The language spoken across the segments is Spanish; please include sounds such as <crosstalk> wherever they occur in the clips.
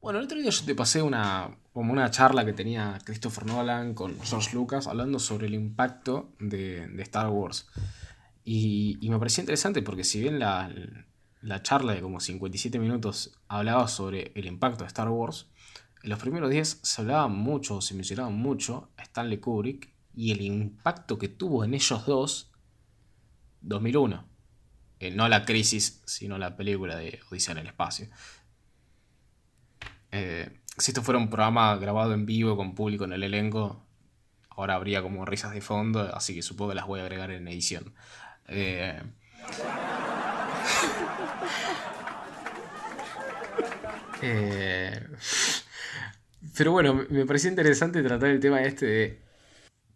Bueno, el otro día yo te pasé una, como una charla que tenía Christopher Nolan con George Lucas hablando sobre el impacto de, Star Wars. Y, me pareció interesante porque si bien la, la charla de como 57 minutos hablaba sobre el impacto de Star Wars, en los primeros días se hablaba mucho, se mencionaba mucho a Stanley Kubrick y el impacto que tuvo en ellos dos 2001. Eh, no la crisis, sino la película de Odisea en el espacio. Eh, si esto fuera un programa grabado en vivo con público en el elenco, ahora habría como risas de fondo, así que supongo que las voy a agregar en edición. Eh, <laughs> pero bueno, me pareció interesante tratar el tema este de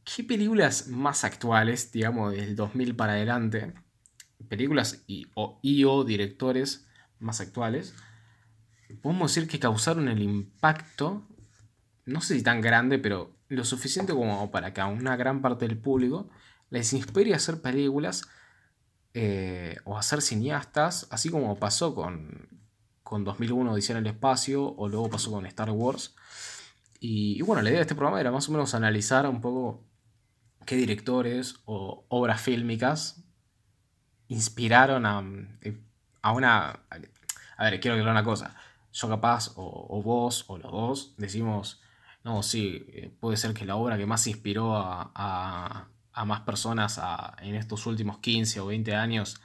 qué películas más actuales, digamos, del 2000 para adelante, películas y o, y o directores más actuales, podemos decir que causaron el impacto, no sé si tan grande, pero lo suficiente como para que a una gran parte del público les inspire a hacer películas eh, o a ser cineastas, así como pasó con, con 2001 Odisea en el Espacio o luego pasó con Star Wars. Y, bueno, la idea de este programa era más o menos analizar un poco qué directores o obras fílmicas inspiraron a, a una... A ver, quiero aclarar una cosa yo capaz, o, vos, o los dos, decimos, no, sí, eh, puede ser que la obra que más inspiró a, más personas en estos últimos 15 o 20 años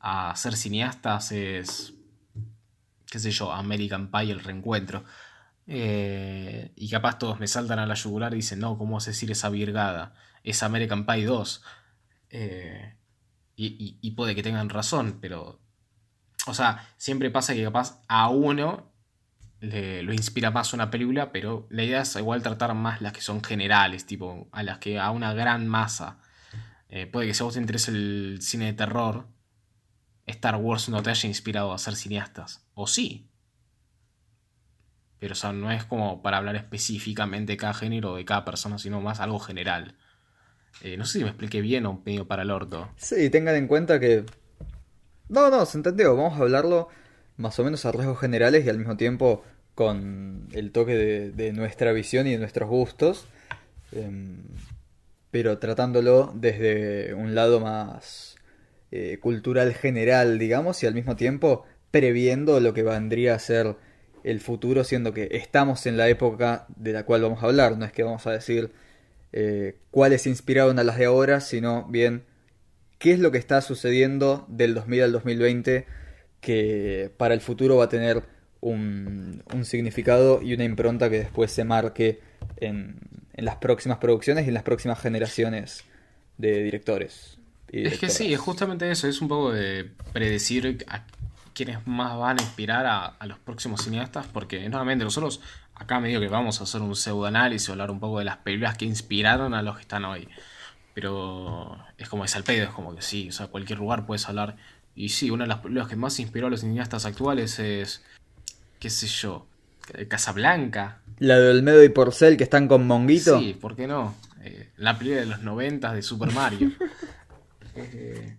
a ser cineastas es, qué sé yo, American Pie, el reencuentro. Eh, y capaz todos me saltan a la yugular y dicen, no, ¿cómo vas a decir esa virgada? Es American Pie 2. Eh, y, y, puede que tengan razón, pero o sea, siempre pasa que capaz a uno le, inspira más una película, pero la idea es igual tratar más las que son generales, tipo, a las que a una gran masa. Eh, puede que si a vos te interese el cine de terror, Star Wars no te haya inspirado a ser cineastas. O sí. Pero o sea, no es como para hablar específicamente de cada género o de cada persona, sino más algo general. Eh, no sé si me expliqué bien o medio para el orto. Sí, tengan en cuenta que no, no, se entendió. Vamos a hablarlo más o menos a rasgos generales y al mismo tiempo con el toque de, nuestra visión y de nuestros gustos, em, pero tratándolo desde un lado más eh, cultural general, digamos, y al mismo tiempo previendo lo que vendría a ser el futuro, siendo que estamos en la época de la cual vamos a hablar, no es que vamos a decir eh, cuáles inspiraron a las de ahora, sino bien qué es lo que está sucediendo del 2000 al 2020 que para el futuro va a tener un, significado y una impronta que después se marque en, las próximas producciones y en las próximas generaciones de directores. es que sí, es justamente eso, es un poco de predecir a quiénes más van a inspirar a, los próximos cineastas, porque nuevamente nosotros acá medio que vamos a hacer un pseudoanálisis, hablar un poco de las películas que inspiraron a los que están hoy. Pero es como es al pedo, es como que sí, o sea, cualquier lugar puedes hablar. Y sí, una de las películas que más inspiró a los cineastas actuales es, qué sé yo, Casablanca. La de Olmedo y Porcel que están con Monguito. Sí, ¿por qué no? Eh, la película de los 90 de Super Mario. <laughs> Eh,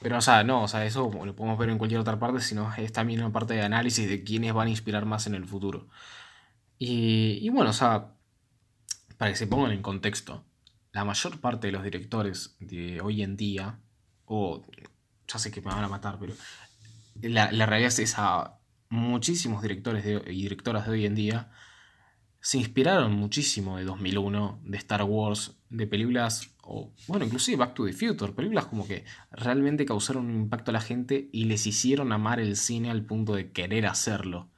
pero, o sea, no, o sea, eso lo podemos ver en cualquier otra parte, sino es también una parte de análisis de quiénes van a inspirar más en el futuro. Y, y bueno, o sea, para que se pongan en contexto, la mayor parte de los directores de hoy en día, o ya sé que me van a matar, pero la, realidad es esa, muchísimos directores y directoras de hoy en día se inspiraron muchísimo de 2001, de Star Wars, de películas, o bueno, inclusive Back to the Future, películas como que realmente causaron un impacto a la gente y les hicieron amar el cine al punto de querer hacerlo.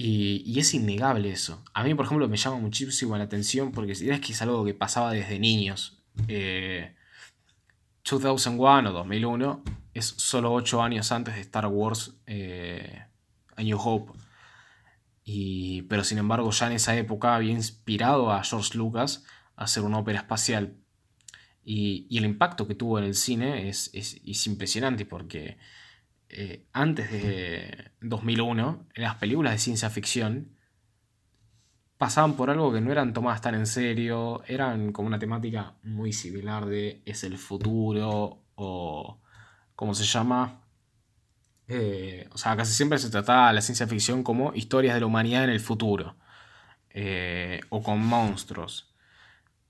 Y, es innegable eso. A mí, por ejemplo, me llama muchísimo la atención porque es que es algo que pasaba desde niños. 2001 eh, o 2001 es solo 8 años antes de Star Wars eh, A New Hope. Y, pero sin embargo, ya en esa época había inspirado a George Lucas a hacer una ópera espacial. Y, el impacto que tuvo en el cine es impresionante porque eh, antes de 2001, las películas de ciencia ficción pasaban por algo que no eran tomadas tan en serio, eran como una temática muy similar de es el futuro o, ¿cómo se llama? Eh, o sea, casi siempre se trataba la ciencia ficción como historias de la humanidad en el futuro. Eh, o con monstruos.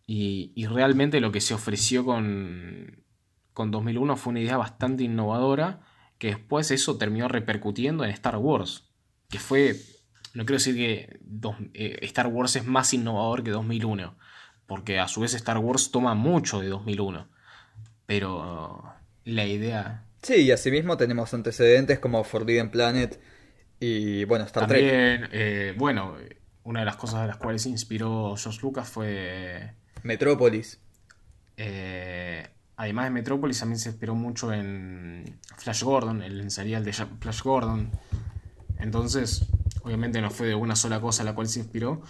Y, y, realmente lo que se ofreció con, con 2001 fue una idea bastante innovadora que después eso terminó repercutiendo en Star Wars. Que fue, no quiero decir que eh, Star Wars es más innovador que 2001, porque a su vez Star Wars toma mucho de 2001. Pero la idea... Sí, y asimismo tenemos antecedentes como Forbidden Planet y bueno, Star También, eh, bueno, una de las cosas de las cuales inspiró George Lucas fue... Metrópolis. Eh, además de Metrópolis, también se inspiró mucho en Flash Gordon, el serial de Flash Gordon. Entonces, obviamente no fue de una sola cosa la cual se inspiró,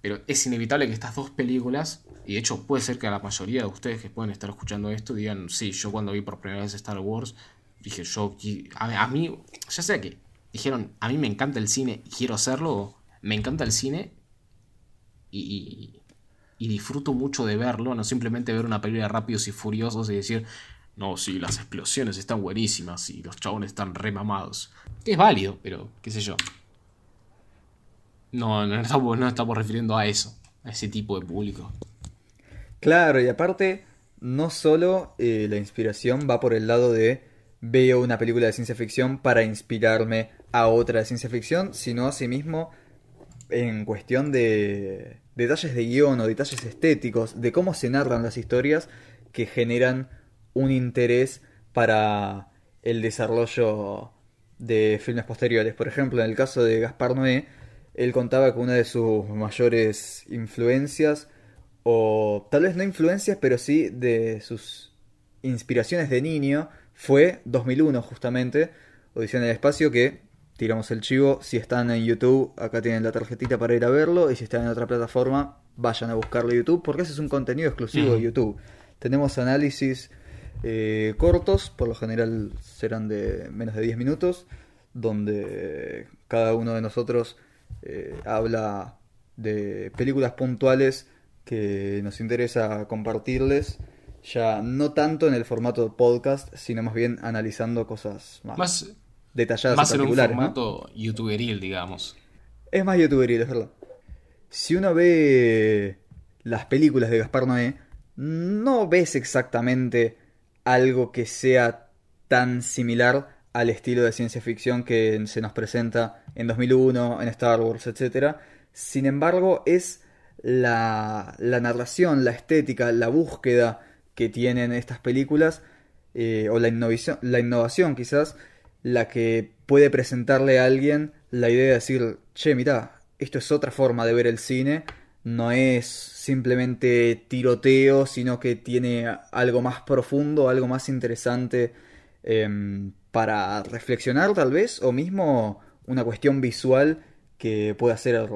pero es inevitable que estas dos películas, y de hecho puede ser que a la mayoría de ustedes que pueden estar escuchando esto digan, sí, yo cuando vi por primera vez Star Wars, dije, yo, a, mí, ya sé que dijeron, a mí me encanta el cine y quiero hacerlo, me encanta el cine y, disfruto mucho de verlo, no simplemente ver una película de rápidos y furiosos y decir, no, sí, las explosiones están buenísimas y los chabones están remamados. Es válido, pero qué sé yo. No, no estamos, no estamos refiriendo a eso, a ese tipo de público. Claro, y aparte, no solo eh, la inspiración va por el lado de veo una película de ciencia ficción para inspirarme a otra de ciencia ficción, sino asimismo en cuestión de detalles de guion o detalles estéticos, de cómo se narran las historias que generan un interés para el desarrollo de filmes posteriores. Por ejemplo, en el caso de Gaspar Noé, él contaba que una de sus mayores influencias, o tal vez no influencias, pero sí de sus inspiraciones de niño, fue 2001 justamente, Audición del Espacio, que tiramos el chivo. Si están en YouTube, acá tienen la tarjetita para ir a verlo. Y si están en otra plataforma, vayan a buscarlo en YouTube, porque ese es un contenido exclusivo de YouTube. Tenemos análisis eh, cortos, por lo general serán de menos de 10 minutos, donde cada uno de nosotros eh, habla de películas puntuales que nos interesa compartirles, ya no tanto en el formato podcast, sino más bien analizando cosas más detalladas más en un formato youtuberil, digamos. Es más youtuberil, es verdad. Si uno ve las películas de Gaspar Noé, no ves exactamente algo que sea tan similar al estilo de ciencia ficción que se nos presenta en 2001, en Star Wars, etc. Sin embargo, es la, la narración, la estética, la búsqueda que tienen estas películas, eh, o la innovación, la innovación quizás, la que puede presentarle a alguien la idea de decir, che, mira, esto es otra forma de ver el cine, no es simplemente tiroteo, sino que tiene algo más profundo, algo más interesante em, para reflexionar tal vez, o mismo una cuestión visual que pueda ser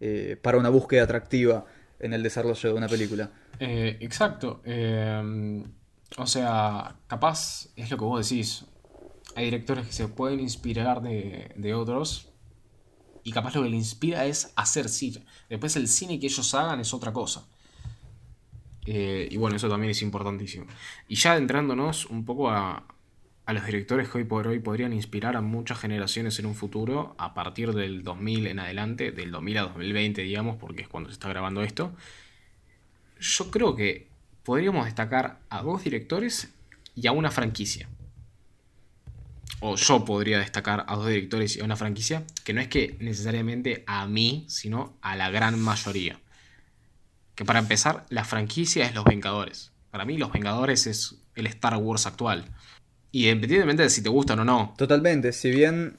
eh, para una búsqueda atractiva en el desarrollo de una película. Eh, exacto. Em, o sea, capaz es lo que vos decís hay directores que se pueden inspirar de, otros y capaz lo que le inspira es hacer cine. Después el cine que ellos hagan es otra cosa. Eh, y bueno, eso también es importantísimo. Y ya adentrándonos un poco a, a los directores que hoy por hoy podrían inspirar a muchas generaciones en un futuro, a partir del 2000 en adelante, del 2000 a 2020, digamos, porque es cuando se está grabando esto, yo creo que podríamos destacar a dos directores y a una franquicia o yo podría destacar a dos directores y a una franquicia, que no es que necesariamente a mí, sino a la gran mayoría. Que para empezar, la franquicia es Los Vengadores. Para mí, Los Vengadores es el Star Wars actual. Y independientemente de si te gustan o no. Totalmente, si bien,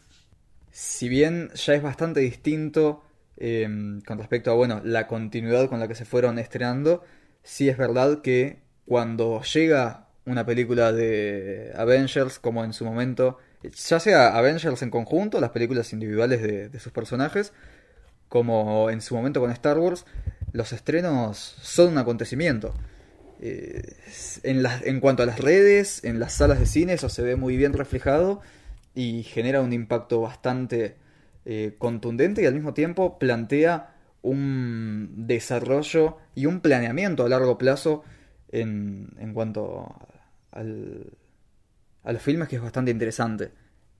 si bien ya es bastante distinto em, con respecto a bueno, la continuidad con la que se fueron estrenando, sí es verdad que cuando llega una película de Avengers, como en su momento ya sea Avengers en conjunto, las películas individuales de, sus personajes, como en su momento con Star Wars, los estrenos son un acontecimiento. Eh, en, en cuanto a las redes, en las salas de cine, eso se ve muy bien reflejado y genera un impacto bastante eh, contundente y al mismo tiempo plantea un desarrollo y un planeamiento a largo plazo en, en cuanto al, a los filmes que es bastante interesante.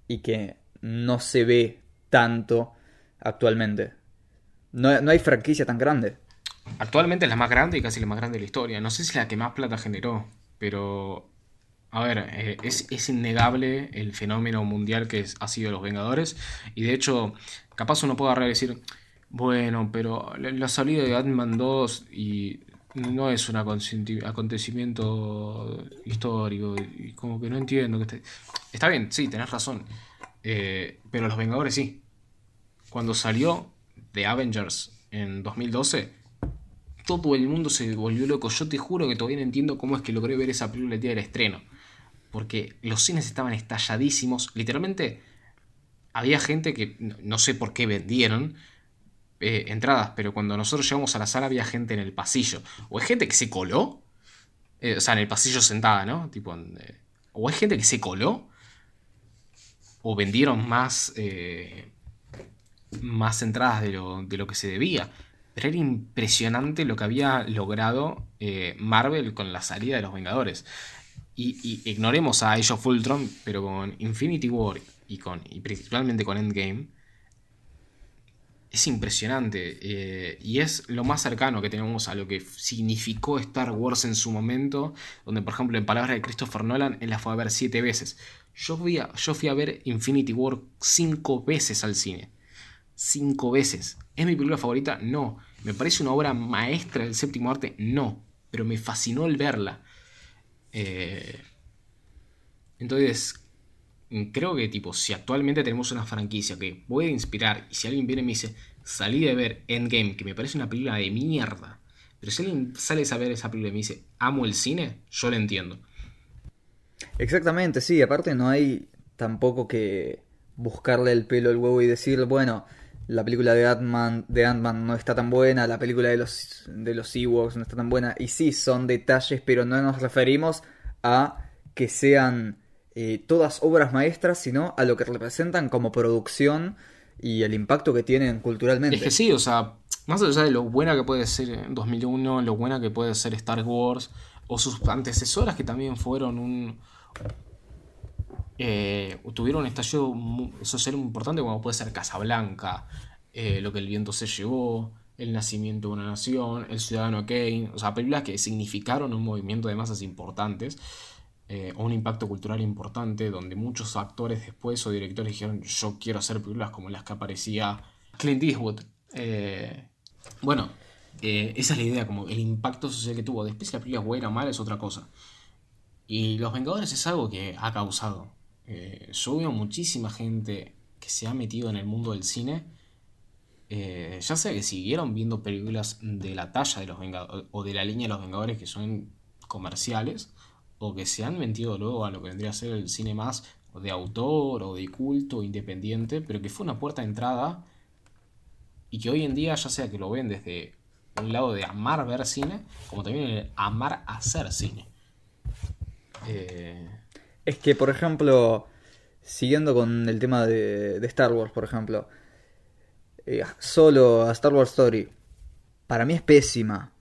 y que no se ve tanto actualmente. No, no hay franquicia tan grande. Actualmente es la más grande y casi la más grande de la historia. No sé si es la que más plata generó, pero a ver, eh, es, innegable el fenómeno mundial que ha sido los Vengadores. Y de hecho, capaz uno puede agarrar y decir, bueno, pero la, salida de Ant-Man 2 y no es un acontecimiento histórico. Y como que no entiendo. Que. Está bien, sí, tenés razón. Eh, pero los Vengadores sí. Cuando salió The Avengers en 2012 todo el mundo se volvió loco. Yo te juro que todavía no entiendo cómo es que logré ver esa película el día del estreno porque los cines estaban estalladísimos. Literalmente había gente que no sé por qué vendieron eh, entradas, pero cuando nosotros llegamos a la sala había gente en el pasillo. O hay gente que se coló, eh, o sea, en el pasillo sentada, ¿no? Tipo, eh, o hay gente que se coló, o vendieron más, más entradas de lo, de lo, que se debía. Pero era impresionante lo que había logrado Marvel con la salida de los Vengadores y, ignoremos a Age of Ultron, pero con Infinity War y, con, y principalmente con Endgame, es impresionante. Eh, y es lo más cercano que tenemos a lo que significó Star Wars en su momento, donde por ejemplo en palabras de Christopher Nolan, él la fue a ver siete veces. Yo fui a, yo fui a ver Infinity War cinco veces al cine. Cinco veces. ¿Es mi película favorita? No. ¿Me parece una obra maestra del séptimo arte? No. Pero me fascinó el verla. Eh, entonces, creo que tipo, si actualmente tenemos una franquicia que puede inspirar, y si alguien viene y me dice, salí de ver Endgame, que me parece una película de mierda, pero si alguien sale a ver esa película y me dice, amo el cine, yo lo entiendo. Exactamente, sí, aparte no hay tampoco que buscarle el pelo al huevo y decir, bueno, la película de Ant-Man Ant no está tan buena, la película de los, de los Ewoks no está tan buena. Y sí, son detalles, pero no nos referimos a que sean eh, todas obras maestras, sino a lo que representan como producción y el impacto que tienen culturalmente. Es que sí, o sea, más allá de lo buena que puede ser 2001, lo buena que puede ser Star Wars, o sus antecesoras que también fueron un, eh, tuvieron un estallido social importante como puede ser Casablanca, eh, Lo que el viento se llevó, El nacimiento de una nación, El ciudadano Kane, o sea, películas que significaron un movimiento de masas importantes eh, o un impacto cultural importante donde muchos actores después o directores dijeron yo quiero hacer películas como las que aparecía Clint Eastwood. bueno, esa es la idea, como el impacto social que tuvo. Después si la película es buena o mala es otra cosa. Y Los Vengadores es algo que ha causado eh, yo veo muchísima gente que se ha metido en el mundo del cine, eh, ya sea que siguieron viendo películas de la talla de los Vengadores o de la línea de los Vengadores que son comerciales, o que se han metido luego a lo que vendría a ser el cine más de autor o de culto independiente, pero que fue una puerta de entrada y que hoy en día ya sea que lo ven desde un lado de amar ver cine, como también amar hacer cine. Eh, es que, por ejemplo, siguiendo con el tema de, Star Wars, por ejemplo, eh, solo a Star Wars Story, para mí es pésima.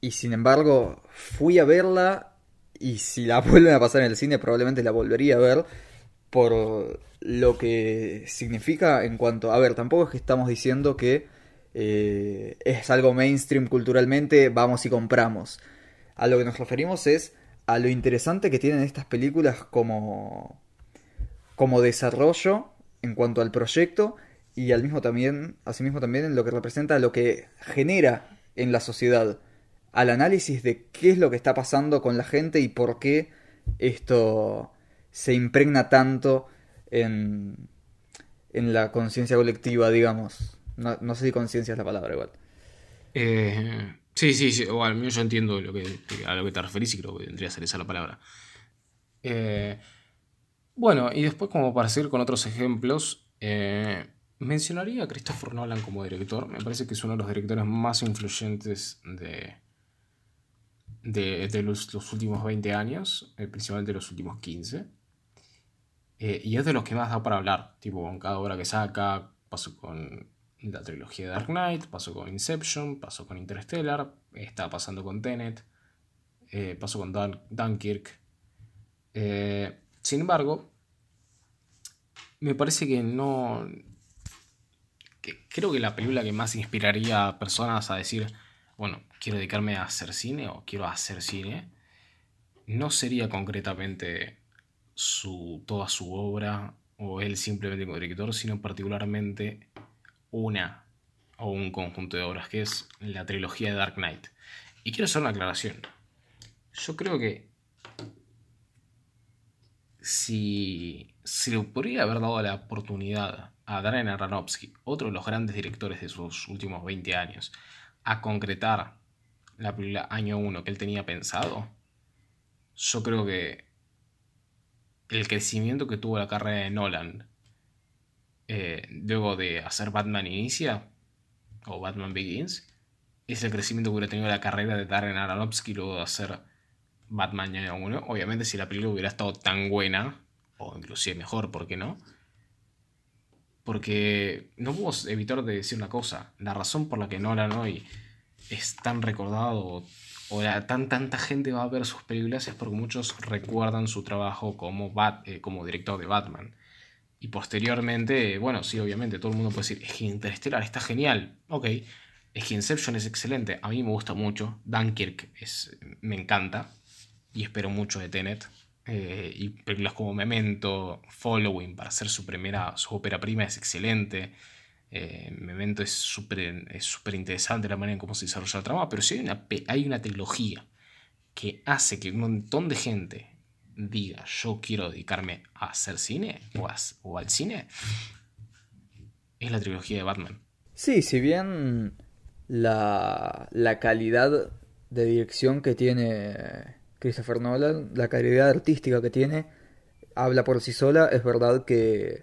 Y sin embargo, fui a verla y si la <laughs> vuelven a pasar en el cine probablemente la volvería a ver por lo que significa en cuanto... A ver, tampoco es que estamos diciendo que eh, es algo mainstream culturalmente, vamos y compramos. A lo que nos referimos es a lo interesante que tienen estas películas como, como desarrollo en cuanto al proyecto y al mismo también, asimismo también en lo que representa lo que genera en la sociedad, al análisis de qué es lo que está pasando con la gente y por qué esto se impregna tanto en, en la conciencia colectiva, digamos. No, no sé si conciencia es la palabra igual. Eh, Sí, sí, sí, al menos yo entiendo lo que, a lo que te referís y creo que tendría que ser esa la palabra. Eh, bueno, y después como para seguir con otros ejemplos, eh, mencionaría a Christopher Nolan como director. Me parece que es uno de los directores más influyentes de, de, los, últimos 20 años, eh, principalmente de los últimos 15. y es de los que más da para hablar, tipo, con cada obra que saca, paso con la trilogía de Dark Knight, pasó con Inception, pasó con Interstellar, está pasando con Tenet, eh, pasó con Dunkirk. Eh, sin embargo, me parece que no... creo que la película que más inspiraría a personas a decir, bueno, quiero dedicarme a hacer cine o quiero hacer cine, no sería concretamente su, toda su obra o él simplemente como director, sino particularmente una o un conjunto de obras, que es la trilogía de Dark Knight. Y quiero hacer una aclaración. Yo creo que si se le podría haber dado la oportunidad a Darren Aronofsky, otro de los grandes directores de sus últimos 20 años, a concretar la película Año 1 que él tenía pensado, yo creo que el crecimiento que tuvo la carrera de Nolan eh, luego de hacer Batman Inicia o Batman Begins es el crecimiento que hubiera tenido la carrera de Darren Aronofsky luego de hacer Batman Año 1. Obviamente si la película hubiera estado tan buena, o inclusive mejor, ¿por qué no? Porque no podemos evitar de decir una cosa. La razón por la que Nolan hoy es tan recordado o tan, tanta gente va a ver sus películas es porque muchos recuerdan su trabajo como, Bat, eh, como director de Batman. Y posteriormente, bueno, sí, obviamente, todo el mundo puede decir, es que Interstellar está genial. Ok, es que Inception es excelente, a mí me gusta mucho. Dunkirk es, me encanta y espero mucho de Tenet. Eh, y películas como Memento, Following, para hacer su primera, su ópera prima es excelente. Eh, Memento es súper es interesante la manera en cómo se desarrolla la trama, pero si hay una, hay una trilogía que hace que un montón de gente diga yo quiero dedicarme a hacer cine o, o al cine, es la trilogía de Batman. Sí, si bien la, la calidad de dirección que tiene Christopher Nolan, la calidad artística que tiene, habla por sí sola. Es verdad que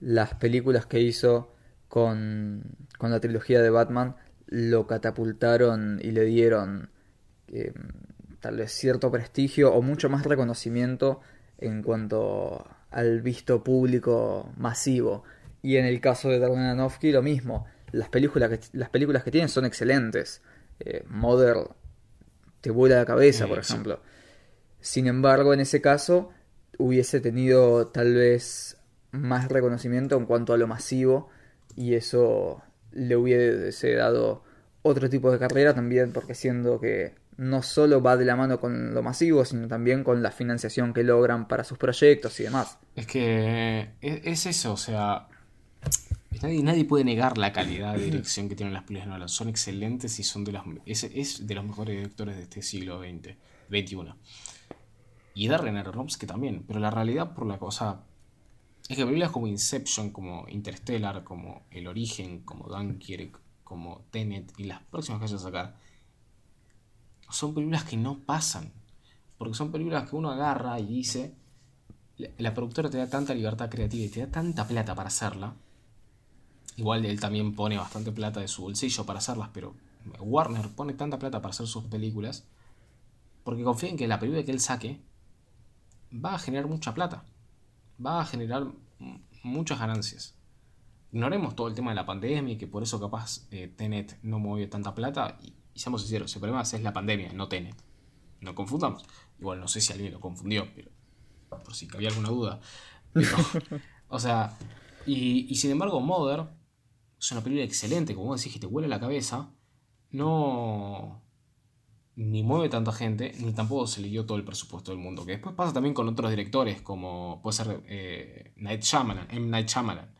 las películas que hizo con, con la trilogía de Batman lo catapultaron y le dieron eh, tal vez cierto prestigio o mucho más reconocimiento en cuanto al visto público masivo. Y en el caso de Darren Aronofsky lo mismo. Las películas que, las películas que tienen son excelentes. Eh, Mother te vuela la cabeza, por ejemplo. Sin embargo, en ese caso hubiese tenido tal vez más reconocimiento en cuanto a lo masivo y eso le hubiese dado otro tipo de carrera también porque siendo que no solo va de la mano con lo masivo, sino también con la financiación que logran para sus proyectos y demás. Es que es, eso, o sea, nadie, puede negar la calidad de dirección que tienen las películas Nolan. Son excelentes y son de las, es, de los mejores directores de este siglo XX, XXI. Y Darren Aronofsky también, pero la realidad por la cosa es que películas como Inception, como Interstellar, como El Origen, como Dunkirk, como Tenet y las próximas que vayan a sacar, son películas que no pasan. Porque son películas que uno agarra y dice, la productora te da tanta libertad creativa y te da tanta plata para hacerla. Igual él también pone bastante plata de su bolsillo para hacerlas, pero Warner pone tanta plata para hacer sus películas porque confía en que la película que él saque va a generar mucha plata va a generar muchas ganancias. Ignoremos todo el tema de la pandemia y que por eso capaz eh, Tenet no mueve tanta plata. Y, seamos sinceros, el problema es la pandemia, no Tenet. No confundamos. Igual no sé si alguien lo confundió, pero por si había alguna duda. <laughs> o sea, y, sin embargo, Mother es una película excelente, como vos decís, que te huele la cabeza. No, ni mueve tanta gente, ni tampoco se le dio todo el presupuesto del mundo. Que después pasa también con otros directores, como puede ser eh, Night Shyamalan, M. Night Shyamalan,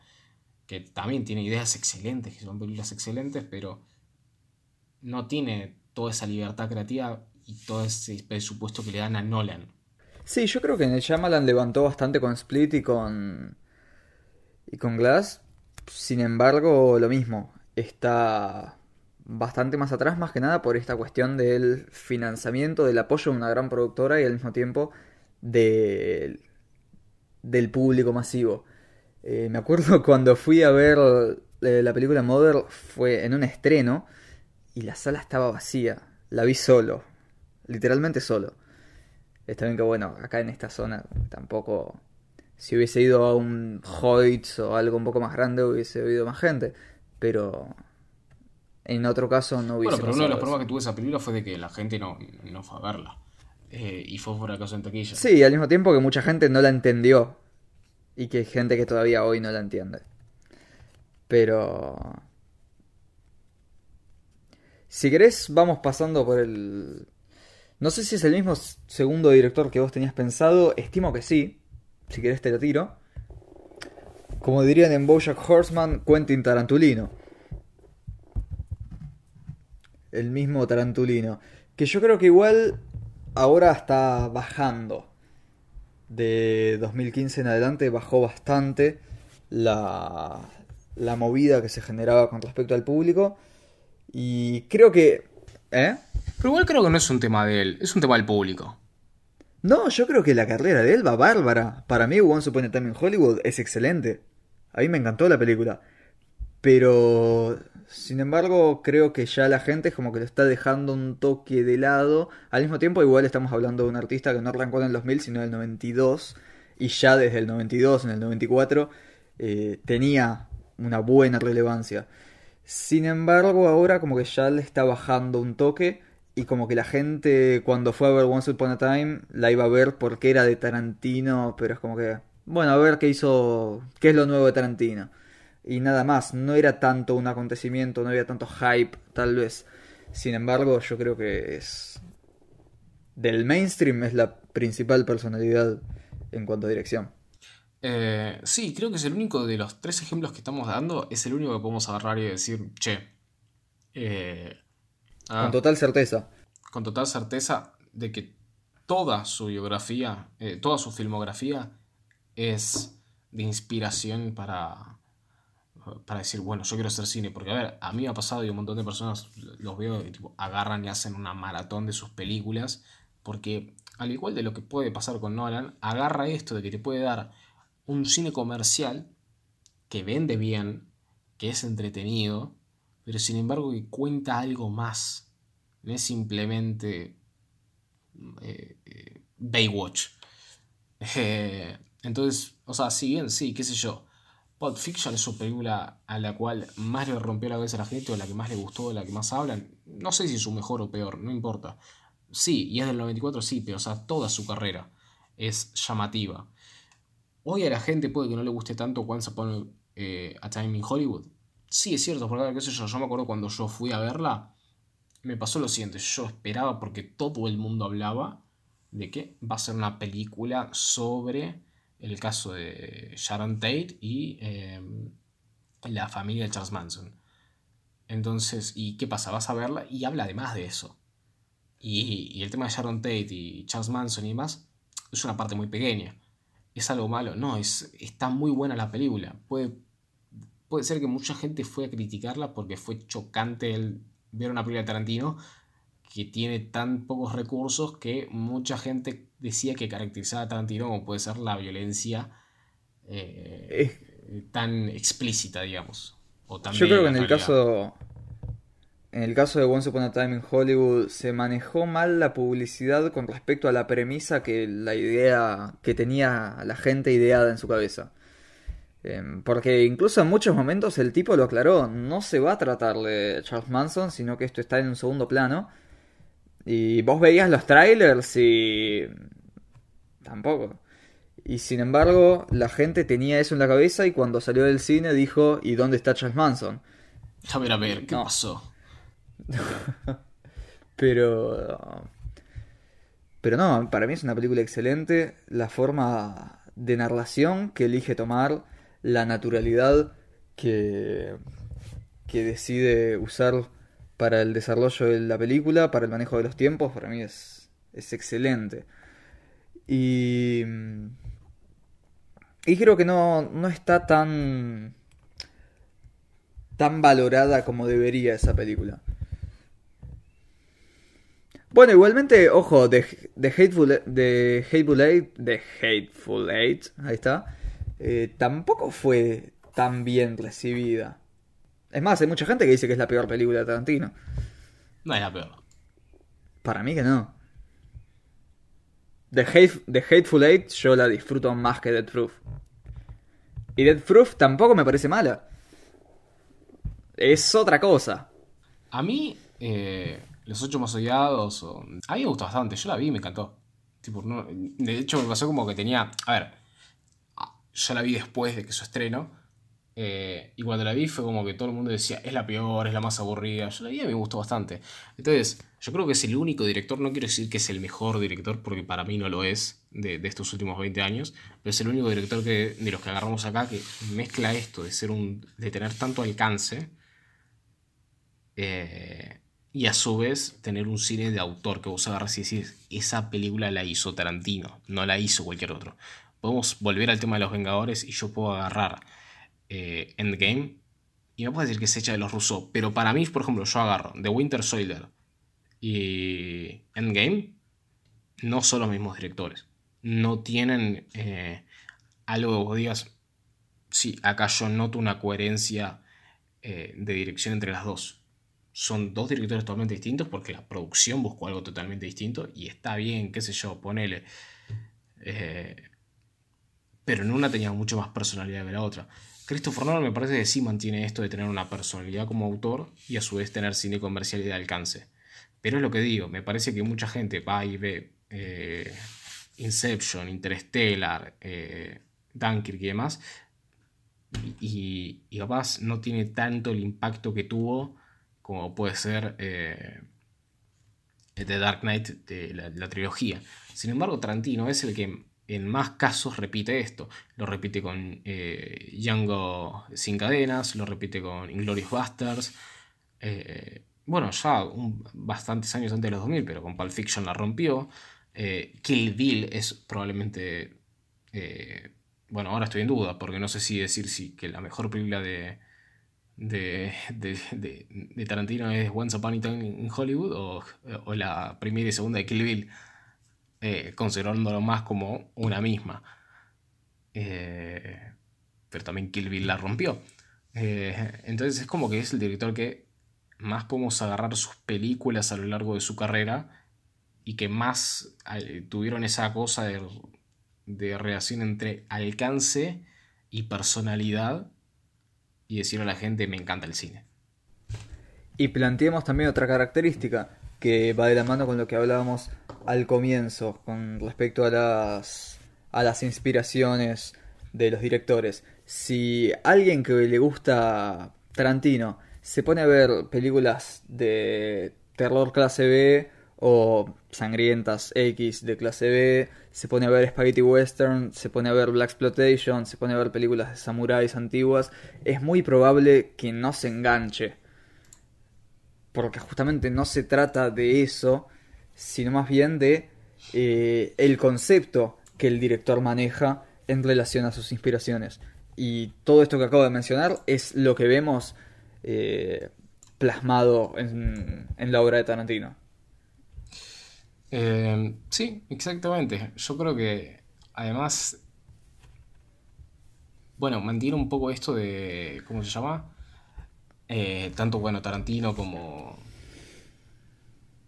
que también tiene ideas excelentes, que son películas excelentes, pero no tiene toda esa libertad creativa y todo ese presupuesto que le dan a Nolan. Sí, yo creo que Night Shyamalan levantó bastante con Split y con y con Glass. Sin embargo, lo mismo, está bastante más atrás, más que nada por esta cuestión del financiamiento, del apoyo de una gran productora y al mismo tiempo del público masivo. Eh, me acuerdo <laughs> cuando fui a ver eh, la película Mother fue en un estreno y la sala estaba vacía. La vi solo, literalmente solo. Está bien que bueno, acá en esta zona tampoco... Si hubiese ido a un Hoyts o algo un poco más grande hubiese habido más gente. Pero en otro caso no hubiese Bueno, pero uno de los problemas que tuvo esa película fue de que la gente no, no fue a verla. Eh, y fue por acaso en taquilla. Sí, al mismo tiempo que mucha gente no la entendió. y que hay gente que todavía hoy no la entiende. Pero... Si querés, vamos pasando por el... No sé si es el mismo segundo director que vos tenías pensado, estimo que sí. Si querés te lo tiro. Como dirían en Bojack Horseman, Quentin Tarantulino. El mismo Tarantulino. Que yo creo que igual ahora está bajando. De 2015 en adelante bajó bastante la, la movida que se generaba con respecto al público. Y creo que... ¿Eh? Pero igual creo que no es un tema de él, es un tema del público. No, yo creo que la carrera de él va bárbara. Para mí, Once Upon a Time in Hollywood es excelente. A mí me encantó la película. Pero, sin embargo, creo que ya la gente es como que lo está dejando un toque de lado. Al mismo tiempo, igual estamos hablando de un artista que no arrancó en el 2000, sino en el 92. Y ya desde el 92, en el 94, eh, tenía una buena relevancia. Sin embargo, ahora como que ya le está bajando un toque y como que la gente cuando fue a ver Once Upon a Time la iba a ver porque era de Tarantino, pero es como que, bueno, a ver qué hizo, qué es lo nuevo de Tarantino. Y nada más, no era tanto un acontecimiento, no había tanto hype, tal vez. Sin embargo, yo creo que es... Del mainstream es la principal personalidad en cuanto a dirección. Eh, sí, creo que es el único de los tres ejemplos que estamos dando, es el único que podemos agarrar y decir, che. Eh, con total certeza. Con total certeza de que toda su biografía, eh, toda su filmografía es de inspiración para, para decir, bueno, yo quiero hacer cine. Porque, a ver, a mí me ha pasado y un montón de personas los veo y agarran y hacen una maratón de sus películas. Porque, al igual de lo que puede pasar con Nolan, agarra esto de que te puede dar un cine comercial que vende bien, que es entretenido, pero sin embargo que cuenta algo más. No es simplemente eh, eh, Baywatch. <laughs> Eh, entonces, o sea, si bien, sí, qué sé yo. Pulp Fiction es una película a la cual más le rompió la cabeza la gente, o la que más le gustó, la que más hablan. No sé si es su mejor o peor, no importa. Sí, y es del 94, sí, pero o sea, toda su carrera es llamativa. Hoy a la gente puede que no le guste tanto Once Upon eh, a Time in Hollywood. Sí, es cierto, porque qué sé yo me acuerdo cuando yo fui a verla, me pasó lo siguiente, yo esperaba porque todo el mundo hablaba de que va a ser una película sobre el caso de Sharon Tate y em, la familia de Charles Manson. Entonces, ¿y qué pasa? Vas a verla y habla además de eso. Y, el tema de Sharon Tate y Charles Manson y demás es una parte muy pequeña es algo malo. No, es, está muy buena la película. Puede, puede ser que mucha gente fue a criticarla porque fue chocante el ver una película de Tarantino que tiene tan pocos recursos que mucha gente decía que caracterizaba a Tarantino como puede ser la violencia eh, tan explícita, digamos. O Yo creo que en el caso en el caso de Once Upon a Time in Hollywood se manejó mal la publicidad con respecto a la premisa que la idea que tenía la gente ideada en su cabeza. Em, porque incluso en muchos momentos el tipo lo aclaró, no se va a tratar de Charles Manson, sino que esto está en un segundo plano. Y vos veías los trailers y... tampoco. Y sin embargo, la gente tenía eso en la cabeza y cuando salió del cine dijo, ¿y dónde está Charles Manson? A ver, a ver, ¿qué pasó? <laughs> pero. Pero no, para mí es una película excelente. La forma de narración que elige tomar, la naturalidad que, que decide usar para el desarrollo de la película, para el manejo de los tiempos, para mí es, es excelente. Y. Y creo que no, no está tan. tan valorada como debería esa película. Bueno, igualmente, ojo, de, Hateful, Hateful Eight, de Hateful Eight, ahí está, eh, tampoco fue tan bien recibida. Es más, hay mucha gente que dice que es la peor película de Tarantino. No es la peor. Para mí que no. De, Hateful Eight yo la disfruto más que Dead Proof. Y Dead Proof tampoco me parece mala. Es otra cosa. A mí, eh, los ocho más odiados. O... A mí me gustó bastante. Yo la vi y me encantó. Tipo, de hecho, me pasó como que tenía. A ver. yo la vi después de que su estreno. Eh, y cuando la vi fue como que todo el mundo decía, es la peor, es la más aburrida. Yo la vi y me gustó bastante. Entonces, yo creo que es el único director, no quiero decir que es el mejor director, porque para mí no lo es, de, de estos últimos 20 años, pero es el único director que, de los que agarramos acá que mezcla esto de, ser un, de tener tanto alcance eh, y a su vez tener un cine de autor que vos agarras y decís, esa película la hizo Tarantino, no la hizo cualquier otro. Podemos volver al tema de los Vengadores y yo puedo agarrar eh, Endgame y me puedo decir que se echa de los rusos, pero para mí, por ejemplo, yo agarro The Winter Soldier y Endgame, no son los mismos directores. No tienen eh, algo que vos digas, sí, acá yo noto una coherencia eh, de dirección entre las dos son dos directores totalmente distintos porque la producción buscó algo totalmente distinto y está bien, qué sé yo, ponele. Pero en una tenía mucho más personalidad que la otra. Christopher Nolan me parece que sí mantiene esto de tener una personalidad como autor y a su vez tener cine comercial y de alcance. Pero es lo que digo, me parece que mucha gente va y ve eh, Inception, Interstellar, eh, Dunkirk y demás, y, y capaz no tiene tanto el impacto que tuvo como puede ser eh, The Dark Knight de la, la, trilogía. Sin embargo, Tarantino es el que en más casos repite esto. Lo repite con eh, Django sin cadenas, lo repite con Inglorious Basterds. Eh, bueno, ya un, bastantes años antes de los 2000, pero con Pulp Fiction la rompió. Eh, Kill Bill es probablemente... Bueno, ahora estoy en duda, porque no sé si decir si que la mejor película de, de, de, de, de, Tarantino es Once Upon a Time in Hollywood o, o la primera y segunda de Kill Bill, eh, considerándolo más como una misma. Eh, pero también Kill Bill la rompió. Eh, entonces es como que es el director que más podemos agarrar sus películas a lo largo de su carrera y que más tuvieron esa cosa de, de relación entre alcance y personalidad y decirle a la gente me encanta el cine. Y planteemos también otra característica que va de la mano con lo que hablábamos al comienzo con respecto a las a las inspiraciones de los directores. Si alguien que le gusta Tarantino se pone a ver películas de terror clase B o sangrientas X de clase B, se pone a ver Spaghetti Western, se pone a ver Black Exploitation, se pone a ver películas de samuráis antiguas, es muy probable que no se enganche. Porque justamente no se trata de eso, sino más bien de eh, el concepto que el director maneja en relación a sus inspiraciones. Y todo esto que acabo de mencionar es lo que vemos eh, plasmado en, en la obra de Tarantino. Eh, sí, exactamente. Yo creo que además, bueno, mantiene un poco esto de, ¿cómo se llama? Eh, tanto, bueno, Tarantino como,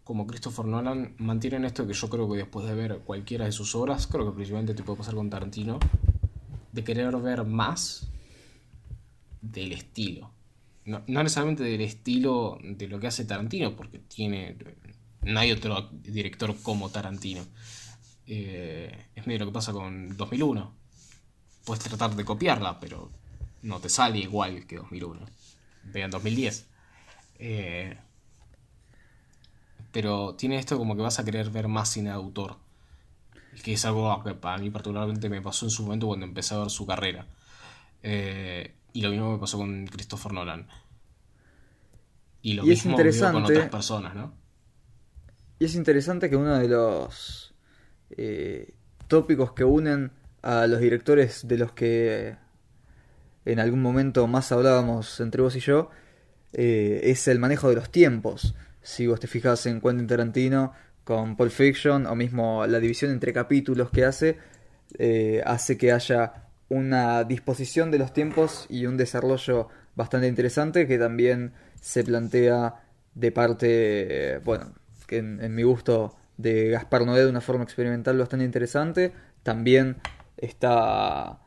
como Christopher Nolan mantienen esto que yo creo que después de ver cualquiera de sus obras, creo que principalmente te puede pasar con Tarantino, de querer ver más del estilo. No, no necesariamente del estilo de lo que hace Tarantino, porque tiene no hay otro director como Tarantino. Eh, es medio lo que pasa con 2001. Puedes tratar de copiarla, pero no te sale igual que 2001. Vean 2010. Eh, pero tiene esto como que vas a querer ver más cine de autor. Que es algo que para mí particularmente me pasó en su momento cuando empecé a ver su carrera. Eh, y lo mismo me pasó con Christopher Nolan. Y lo y es mismo interesante con otras personas, ¿no? Y es interesante que uno de los eh, tópicos que unen a los directores de los que en algún momento más hablábamos entre vos y yo eh, es el manejo de los tiempos. Si vos te fijas en Quentin Tarantino con Pulp Fiction o mismo la división entre capítulos que hace, eh, hace que haya una disposición de los tiempos y un desarrollo bastante interesante que también se plantea de parte, bueno, que en, mi gusto de Gaspar Noé de una forma experimental bastante interesante. También está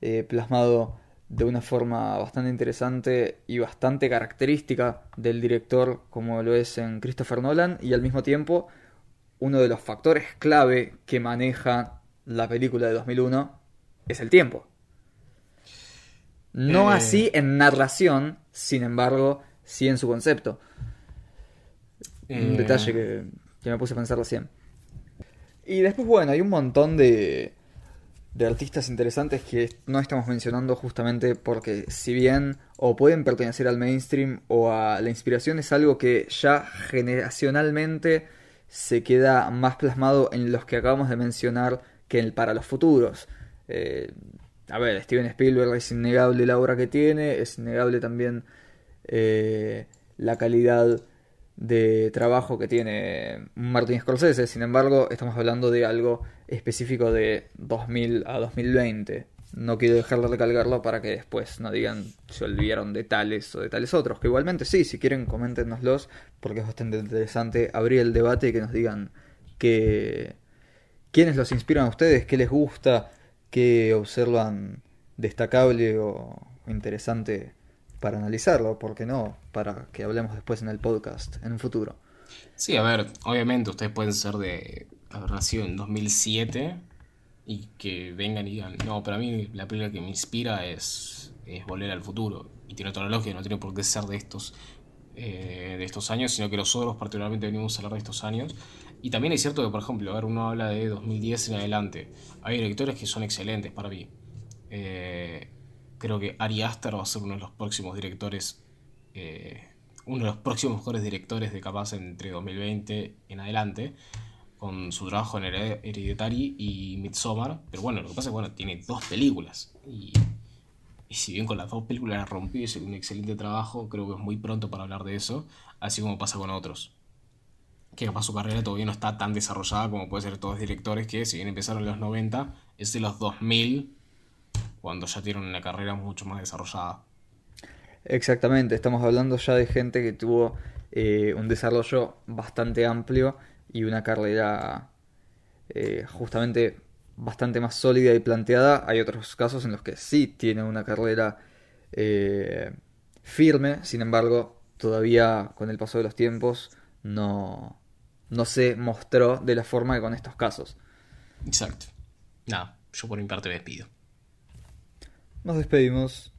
eh, plasmado de una forma bastante interesante y bastante característica del director como lo es en Christopher Nolan y al mismo tiempo uno de los factores clave que maneja la película de 2001 es el tiempo. No Eh. así en narración, sin embargo, sí en su concepto. Un Eh, detalle que, que me puse a pensar recién. Y después, bueno, hay un montón de, de artistas interesantes que no estamos mencionando justamente porque si bien o pueden pertenecer al mainstream o a la inspiración es algo que ya generacionalmente se queda más plasmado en los que acabamos de mencionar que en- para los futuros. Eh, a ver, Steven Spielberg es innegable la obra que tiene, es innegable también eh, la calidad de trabajo que tiene Martin Scorsese. Sin embargo, estamos hablando de algo específico de 2000 a 2020. No quiero dejar de recalcarlo para que después no digan se olvidaron de tales o de tales otros. Que igualmente sí, si quieren coméntenoslos porque es bastante interesante abrir el debate y que nos digan que quiénes los inspiran a ustedes, qué les gusta, qué observan destacable o interesante para analizarlo, ¿por qué no? Para que hablemos después en el podcast, en un futuro. Sí, a ver, obviamente ustedes pueden ser de haber nacido en 2007 y que vengan y digan, no, pero a mí la película que me inspira es, es Volver al Futuro. Y tiene otra lógica, no tiene por qué ser de estos, eh, de estos años, sino que nosotros particularmente venimos a hablar de estos años. Y también es cierto que, por ejemplo, a ver, uno habla de 2010 en adelante. Hay directores que son excelentes para mí. Eh, creo que Ari Aster va a ser uno de los próximos directores, eh, uno de los próximos mejores directores de capaz entre 2020 en adelante, con su trabajo en Hered- Hereditary y Midsommar. Pero bueno, lo que pasa es que bueno, tiene dos películas. Y, y si bien con las dos películas la rompió y un excelente trabajo, creo que es muy pronto para hablar de eso, así como pasa con otros. Que capaz su carrera todavía no está tan desarrollada como puede ser todos los directores que, si bien empezaron en los 90, es de los 2000 cuando ya tienen una carrera mucho más desarrollada. Exactamente, estamos hablando ya de gente que tuvo eh, un desarrollo bastante amplio y una carrera eh, justamente bastante más sólida y planteada. Hay otros casos en los que sí tiene una carrera eh, firme, sin embargo, todavía con el paso de los tiempos no, no se mostró de la forma que con estos casos. Exacto. Nada, yo por mi parte me despido. Nos despedimos.